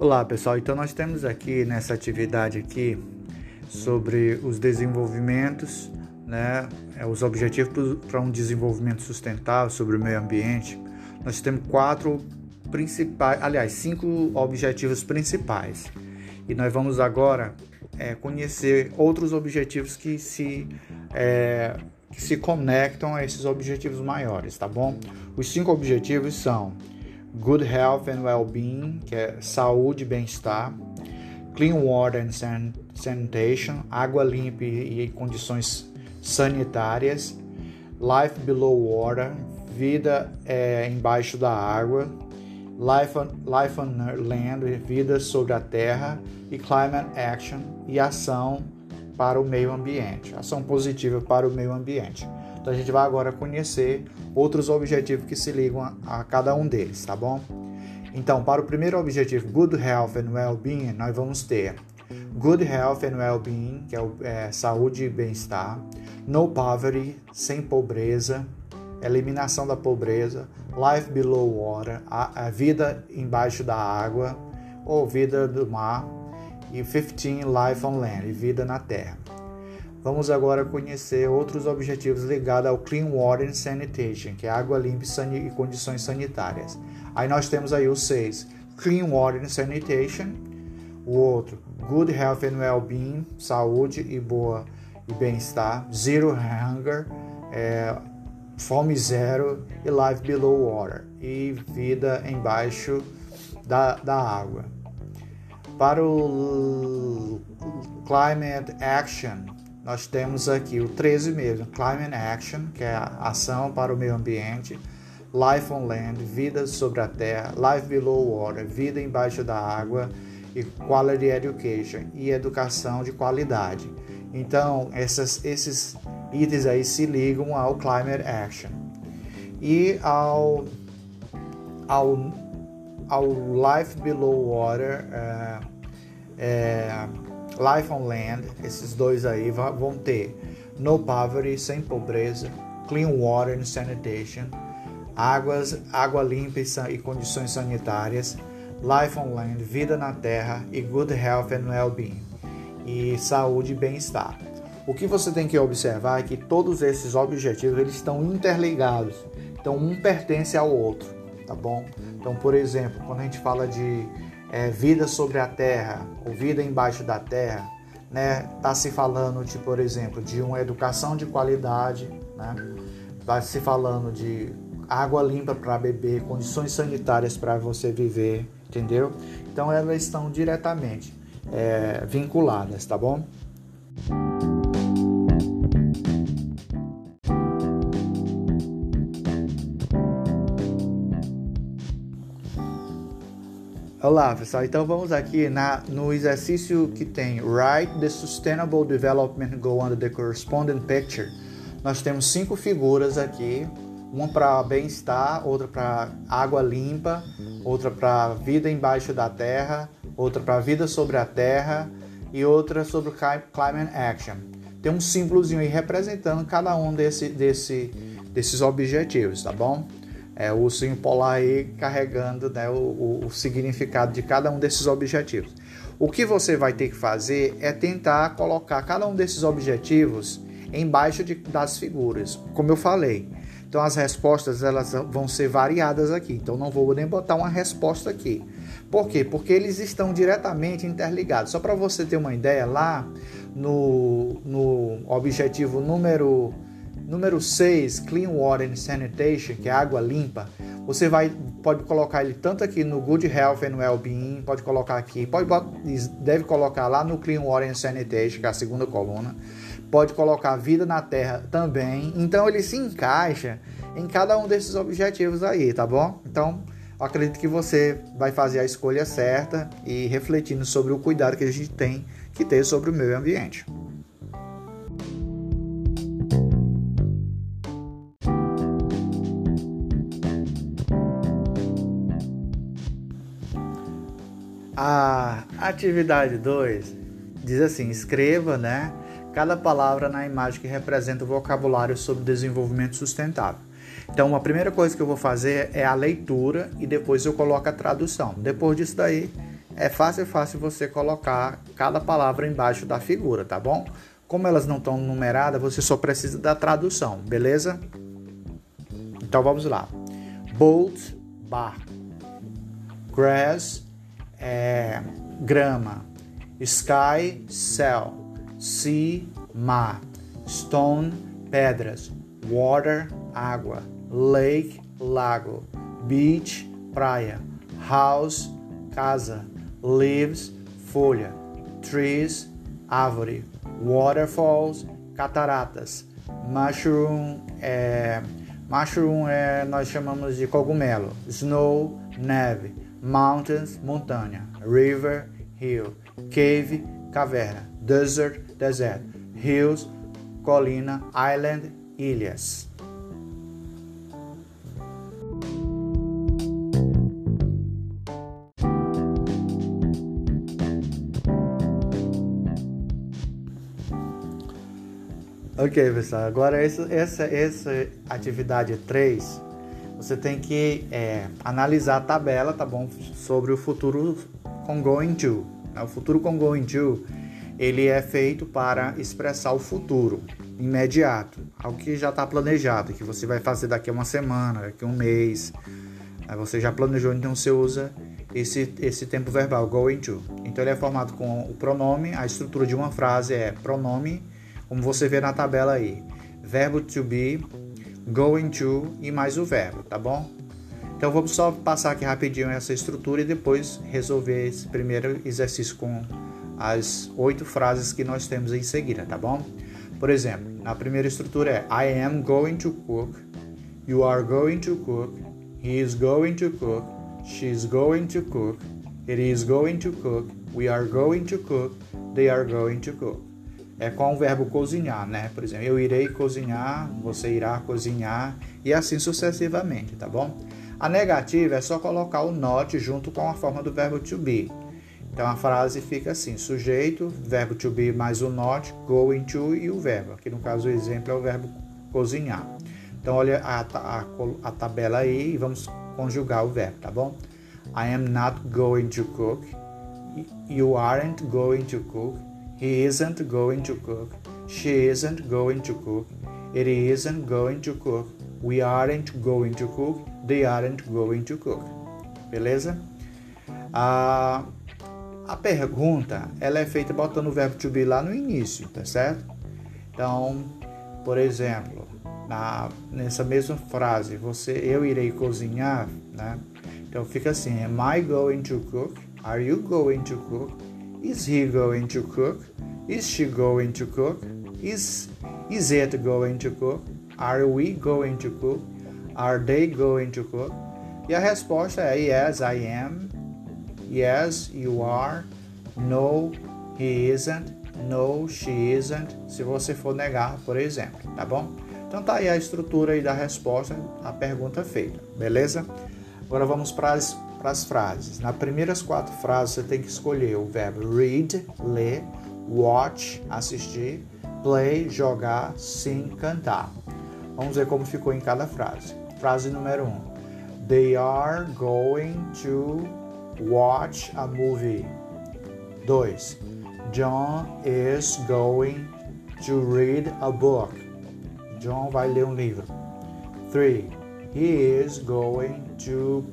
Olá pessoal, então nós temos aqui nessa atividade aqui sobre os desenvolvimentos, né, é, os objetivos para um desenvolvimento sustentável sobre o meio ambiente. Nós temos quatro principais, aliás, cinco objetivos principais. E nós vamos agora é, conhecer outros objetivos que se é, que se conectam a esses objetivos maiores, tá bom? Os cinco objetivos são Good Health and Well-being, que é saúde e bem-estar, Clean Water and Sanitation, água limpa e condições sanitárias, Life Below Water, vida é, embaixo da água, Life on, Life on Land, vida sobre a terra, e Climate Action, e ação para o meio ambiente, ação positiva para o meio ambiente. Então a gente vai agora conhecer outros objetivos que se ligam a, a cada um deles, tá bom? Então, para o primeiro objetivo, Good Health and Well-being, nós vamos ter Good Health and Well-being, que é, é saúde e bem-estar, No Poverty, sem pobreza, eliminação da pobreza, Life Below Water, a, a vida embaixo da água ou vida do mar, e 15 Life on Land, vida na terra. Vamos agora conhecer outros objetivos ligados ao Clean Water and Sanitation, que é água limpa e condições sanitárias. Aí nós temos aí os seis: Clean Water and Sanitation, o outro Good Health and Well-being, saúde e boa e bem-estar, Zero Hunger, é, fome zero e Life Below Water, e vida embaixo da, da água. Para o Climate Action, nós temos aqui o 13 mesmo, Climate Action, que é a ação para o meio ambiente, Life on Land, vida sobre a terra, Life Below Water, vida embaixo da água, e Quality Education, e educação de qualidade. Então, essas, esses itens aí se ligam ao Climate Action. E ao, ao, ao Life Below Water, é, é, Life on Land, esses dois aí vão ter No Poverty, sem pobreza, Clean Water and Sanitation, águas, água limpa e, condições sanitárias, Life on Land, vida na terra e Good Health and Well-being, e saúde e bem-estar. O que você tem que observar é que todos esses objetivos eles estão interligados, então um pertence ao outro, tá bom? Então, por exemplo, quando a gente fala de é, vida sobre a terra ou vida embaixo da terra, né? Tá se falando de, por exemplo, de uma educação de qualidade, né? Tá se falando de água limpa para beber, condições sanitárias para você viver, entendeu? Então elas estão diretamente é, vinculadas, tá bom? Olá pessoal, então vamos aqui na, no exercício que tem Write the Sustainable Development Goal under the corresponding picture. Nós temos cinco figuras aqui, uma para bem-estar, outra para água limpa, outra para vida embaixo da terra, outra para vida sobre a terra e outra sobre climate action. Tem um símbolozinho aí representando cada um desse, desse, desses objetivos, tá bom? É, o ursinho polar aí carregando né, o, o, o significado de cada um desses objetivos. O que você vai ter que fazer é tentar colocar cada um desses objetivos embaixo de, das figuras, como eu falei. Então as respostas elas vão ser variadas aqui. Então não vou nem botar uma resposta aqui. Por quê? Porque eles estão diretamente interligados. Só para você ter uma ideia, lá no, no objetivo número Número 6, Clean Water and Sanitation, que é água limpa. Você vai, pode colocar ele tanto aqui no Good Health and Well-being, pode colocar aqui, pode, deve colocar lá no Clean Water and Sanitation, que é a segunda coluna. Pode colocar vida na terra também. Então ele se encaixa em cada um desses objetivos aí, tá bom? Então, acredito que você vai fazer a escolha certa e refletindo sobre o cuidado que a gente tem que ter sobre o meio ambiente. A atividade 2 diz assim: escreva, né, cada palavra na imagem que representa o vocabulário sobre desenvolvimento sustentável. Então, a primeira coisa que eu vou fazer é a leitura e depois eu coloco a tradução. Depois disso daí, é fácil, fácil você colocar cada palavra embaixo da figura, tá bom? Como elas não estão numeradas, você só precisa da tradução, beleza? Então vamos lá. Boat, barco. Grass, é, grama. Sky, céu. Sea, mar. Stone, pedras. Water, água. Lake, lago. Beach, praia. House, casa. Leaves, folha. Trees, árvore. Waterfalls, cataratas. Mushroom, é, mushroom é, nós chamamos de cogumelo. Snow, neve. Mountains, montanha. River, rio. Cave, caverna. Desert, deserto. Hills, colina. Island, ilhas. Ok, pessoal. Agora, essa, essa, essa atividade 3, você tem que é, analisar a tabela, tá bom? Sobre o futuro com going to. Né? O futuro com going to, ele é feito para expressar o futuro imediato, algo que já está planejado, que você vai fazer daqui a uma semana, daqui a um mês. Aí você já planejou, então você usa esse, esse tempo verbal, going to. Então ele é formado com o pronome, a estrutura de uma frase é pronome como você vê na tabela aí. Verbo to be, going to e mais o verbo, tá bom? Então vamos só passar aqui rapidinho essa estrutura e depois resolver esse primeiro exercício com as oito frases que nós temos em seguida, tá bom? Por exemplo, na primeira estrutura é I am going to cook, you are going to cook, he is going to cook, she is going to cook, it is going to cook, we are going to cook, they are going to cook é com o verbo cozinhar, né? Por exemplo, eu irei cozinhar, você irá cozinhar e assim sucessivamente, tá bom? A negativa é só colocar o not junto com a forma do verbo to be. Então a frase fica assim: sujeito, verbo to be mais o not, going to e o verbo. Aqui no caso o exemplo é o verbo cozinhar. Então olha a, a, a tabela aí e vamos conjugar o verbo, tá bom? I am not going to cook. You aren't going to cook. He isn't going to cook. She isn't going to cook. It isn't going to cook. We aren't going to cook. They aren't going to cook. Beleza? A, a pergunta ela é feita botando o verbo to be lá no início, tá certo? Então, por exemplo, na, nessa mesma frase, você, eu irei cozinhar, né? Então fica assim: Am I going to cook? Are you going to cook? Is he going to cook? Is she going to cook? Is is it going to cook? Are we going to cook? Are they going to cook? E a resposta é yes, I am. Yes, you are. No, he isn't. No, she isn't. Se você for negar, por exemplo, tá bom? Então tá aí a estrutura aí da resposta à pergunta feita, beleza? Agora vamos para as para as frases. Nas primeiras quatro frases você tem que escolher o verbo read, ler, watch, assistir, play, jogar, sing, cantar. Vamos ver como ficou em cada frase. Frase número 1. Um. They are going to watch a movie. 2. John is going to read a book. John vai ler um livro. 3. He is going to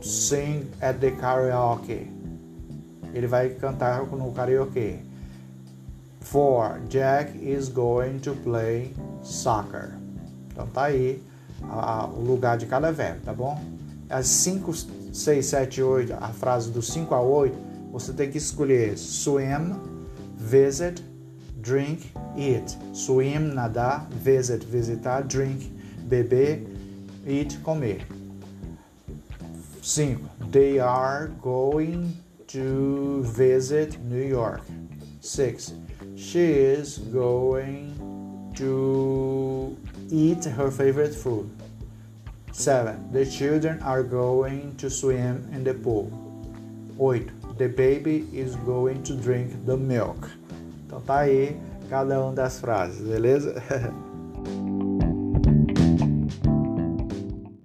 sing at the karaoke. Ele vai cantar no karaoke. 4. Jack is going to play soccer. Então tá aí a, a, o lugar de cada verbo, tá bom? As 5, 6, 7, 8, a frase do 5 a 8, você tem que escolher swim, visit, drink, eat. Swim, nadar, visit, visitar, drink, beber, eat, comer. 5. They are going to visit New York. 6. She is going to eat her favorite food. 7. The children are going to swim in the pool. 8. The baby is going to drink the milk. Então tá aí cada uma das frases, beleza?